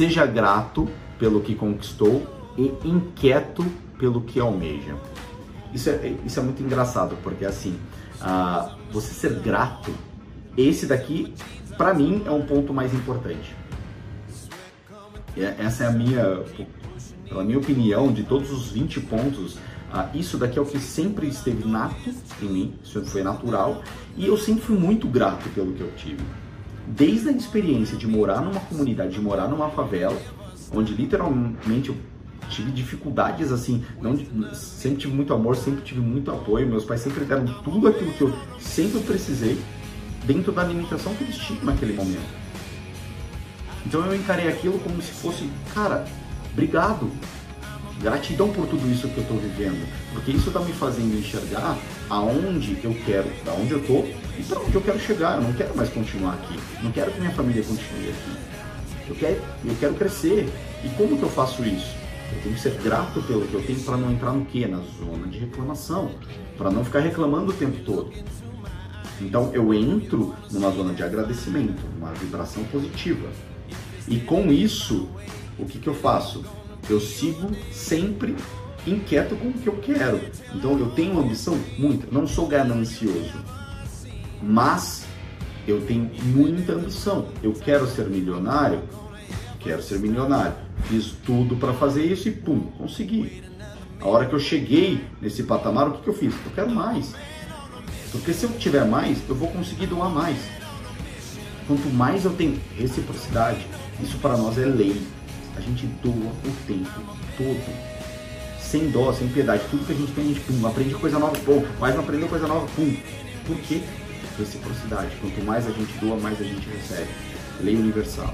seja grato pelo que conquistou e inquieto pelo que almeja. Isso é, isso é muito engraçado, porque assim, uh, você ser grato, esse daqui, para mim, é um ponto mais importante. Essa é a minha, pela minha opinião, de todos os 20 pontos, uh, isso daqui é o que sempre esteve nato em mim, isso foi natural, e eu sempre fui muito grato pelo que eu tive. Desde a experiência de morar numa comunidade, de morar numa favela, onde literalmente eu tive dificuldades assim, não sempre tive muito amor, sempre tive muito apoio, meus pais sempre deram tudo aquilo que eu sempre precisei dentro da limitação que eles tinham naquele momento. Então eu encarei aquilo como se fosse, cara, obrigado. Gratidão por tudo isso que eu estou vivendo, porque isso está me fazendo enxergar aonde eu quero, aonde eu estou e para onde eu quero chegar. Eu não quero mais continuar aqui, não quero que minha família continue aqui. Eu quero, eu quero crescer. E como que eu faço isso? Eu tenho que ser grato pelo que eu tenho para não entrar no quê? Na zona de reclamação, para não ficar reclamando o tempo todo. Então eu entro numa zona de agradecimento, uma vibração positiva. E com isso, o que, que eu faço? Eu sigo sempre inquieto com o que eu quero. Então eu tenho uma ambição muito, não sou ganancioso, mas eu tenho muita ambição. Eu quero ser milionário, quero ser milionário. Fiz tudo para fazer isso e pum, consegui. A hora que eu cheguei nesse patamar, o que, que eu fiz? Eu quero mais. Porque se eu tiver mais, eu vou conseguir doar mais. Quanto mais eu tenho reciprocidade, isso para nós é lei. A gente doa o tempo todo. Sem dó, sem piedade. Tudo que a gente tem, a gente pum, aprende coisa nova, pum, mais não aprendeu coisa nova, pum. Por quê? Reciprocidade. Quanto mais a gente doa, mais a gente recebe. Lei universal.